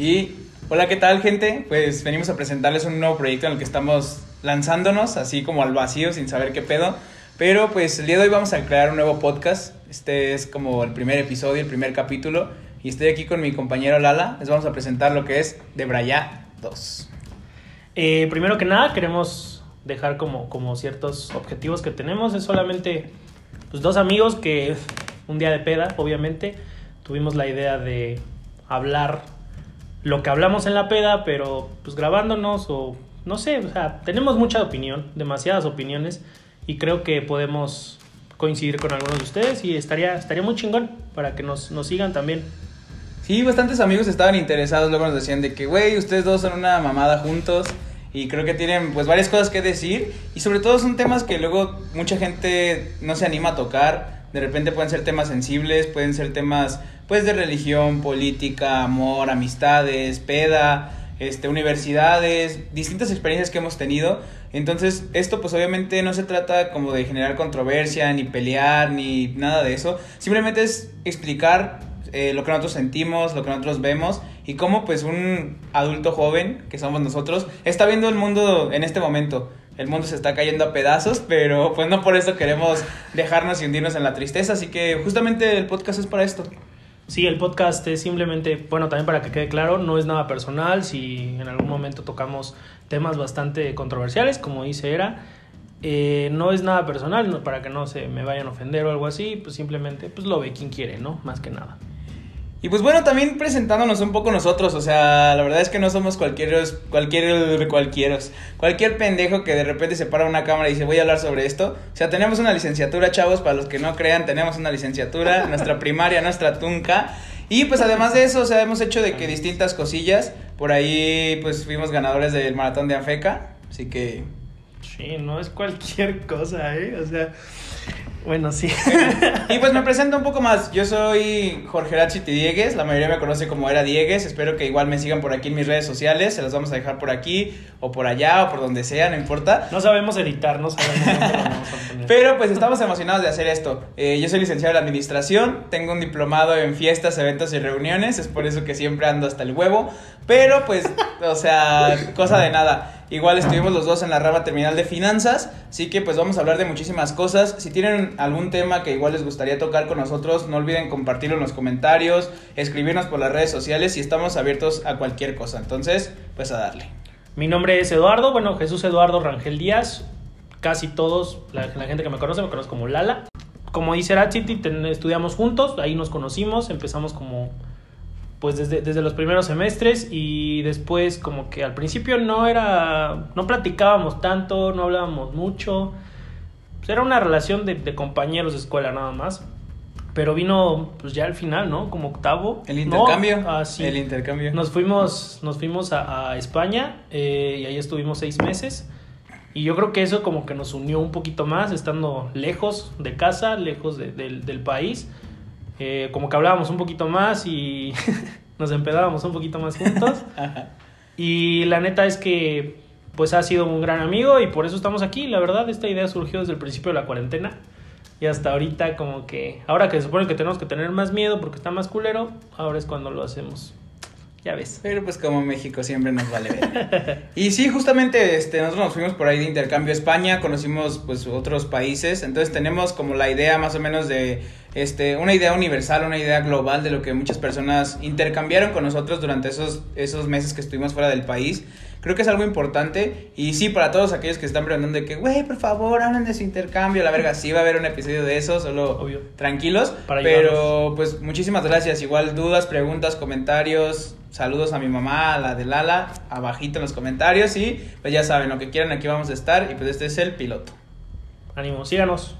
Y hola, ¿qué tal, gente? Pues venimos a presentarles un nuevo proyecto en el que estamos lanzándonos, así como al vacío, sin saber qué pedo. Pero pues el día de hoy vamos a crear un nuevo podcast. Este es como el primer episodio, el primer capítulo. Y estoy aquí con mi compañero Lala. Les vamos a presentar lo que es De Braya 2. Eh, primero que nada, queremos dejar como, como ciertos objetivos que tenemos. Es solamente pues, dos amigos que un día de peda, obviamente, tuvimos la idea de hablar lo que hablamos en la peda, pero pues grabándonos o no sé, o sea, tenemos mucha opinión, demasiadas opiniones y creo que podemos coincidir con algunos de ustedes y estaría, estaría muy chingón para que nos, nos sigan también. Sí, bastantes amigos estaban interesados, luego nos decían de que, güey, ustedes dos son una mamada juntos y creo que tienen pues varias cosas que decir y sobre todo son temas que luego mucha gente no se anima a tocar, de repente pueden ser temas sensibles, pueden ser temas pues de religión, política, amor, amistades, peda, este, universidades, distintas experiencias que hemos tenido. Entonces, esto pues obviamente no se trata como de generar controversia, ni pelear, ni nada de eso. Simplemente es explicar eh, lo que nosotros sentimos, lo que nosotros vemos y cómo pues un adulto joven, que somos nosotros, está viendo el mundo en este momento. El mundo se está cayendo a pedazos, pero pues no por eso queremos dejarnos y hundirnos en la tristeza, así que justamente el podcast es para esto. Sí, el podcast es simplemente, bueno, también para que quede claro, no es nada personal. Si en algún momento tocamos temas bastante controversiales, como dice Era, eh, no es nada personal, para que no se me vayan a ofender o algo así, pues simplemente pues lo ve quien quiere, ¿no? Más que nada. Y pues bueno, también presentándonos un poco nosotros, o sea, la verdad es que no somos cualquieros, cualquier, cualquieros, cualquier pendejo que de repente se para una cámara y dice voy a hablar sobre esto. O sea, tenemos una licenciatura, chavos, para los que no crean, tenemos una licenciatura, nuestra primaria, nuestra tunca. Y pues además de eso, o sea, hemos hecho de que distintas cosillas, por ahí pues fuimos ganadores del maratón de Afeca, así que... Sí, no es cualquier cosa, ¿eh? O sea... Bueno, sí. y pues me presento un poco más. Yo soy Jorge Rachiti Diegues, la mayoría me conoce como Era Diegues. Espero que igual me sigan por aquí en mis redes sociales. Se las vamos a dejar por aquí, o por allá, o por donde sea, no importa. No sabemos editar, no sabemos dónde lo vamos a poner. Pero pues estamos emocionados de hacer esto. Eh, yo soy licenciado en Administración, tengo un diplomado en fiestas, eventos y reuniones. Es por eso que siempre ando hasta el huevo. Pero pues, o sea, cosa de nada. Igual estuvimos los dos en la rama terminal de finanzas, así que pues vamos a hablar de muchísimas cosas. Si tienen algún tema que igual les gustaría tocar con nosotros, no olviden compartirlo en los comentarios, escribirnos por las redes sociales y estamos abiertos a cualquier cosa. Entonces, pues a darle. Mi nombre es Eduardo, bueno, Jesús Eduardo Rangel Díaz. Casi todos, la, gente que me conoce, me conoce como Lala. Como dice City, estudiamos juntos, ahí nos conocimos, empezamos como pues desde, desde los primeros semestres y después como que al principio no era, no platicábamos tanto, no hablábamos mucho, pues era una relación de, de compañeros de escuela nada más. Pero vino pues ya al final, ¿no? Como octavo. El intercambio. Ah, El intercambio. Nos fuimos, nos fuimos a, a España eh, y ahí estuvimos seis meses. Y yo creo que eso como que nos unió un poquito más, estando lejos de casa, lejos de, del país. Eh, como que hablábamos un poquito más y nos empedábamos un poquito más juntos. y la neta es que pues ha sido un gran amigo y por eso estamos aquí. La verdad, esta idea surgió desde el principio de la cuarentena. Y hasta ahorita como que, ahora que se supone que tenemos que tener más miedo porque está más culero, ahora es cuando lo hacemos. Ya ves. Pero pues como México siempre nos vale ver. y sí, justamente este, nosotros nos fuimos por ahí de intercambio a España, conocimos pues otros países, entonces tenemos como la idea más o menos de este, una idea universal, una idea global de lo que muchas personas intercambiaron con nosotros durante esos, esos meses que estuvimos fuera del país. Creo que es algo importante. Y sí, para todos aquellos que están preguntando de que, güey, por favor, hablen de ese intercambio. La verga, sí va a haber un episodio de eso, solo Obvio. tranquilos. pero, pues, muchísimas gracias. Igual, dudas, preguntas, comentarios. Saludos a mi mamá, a la de Lala, abajito en los comentarios. Y, pues, ya saben, lo que quieran, aquí vamos a estar. Y, pues, este es el piloto. Ánimo, síganos.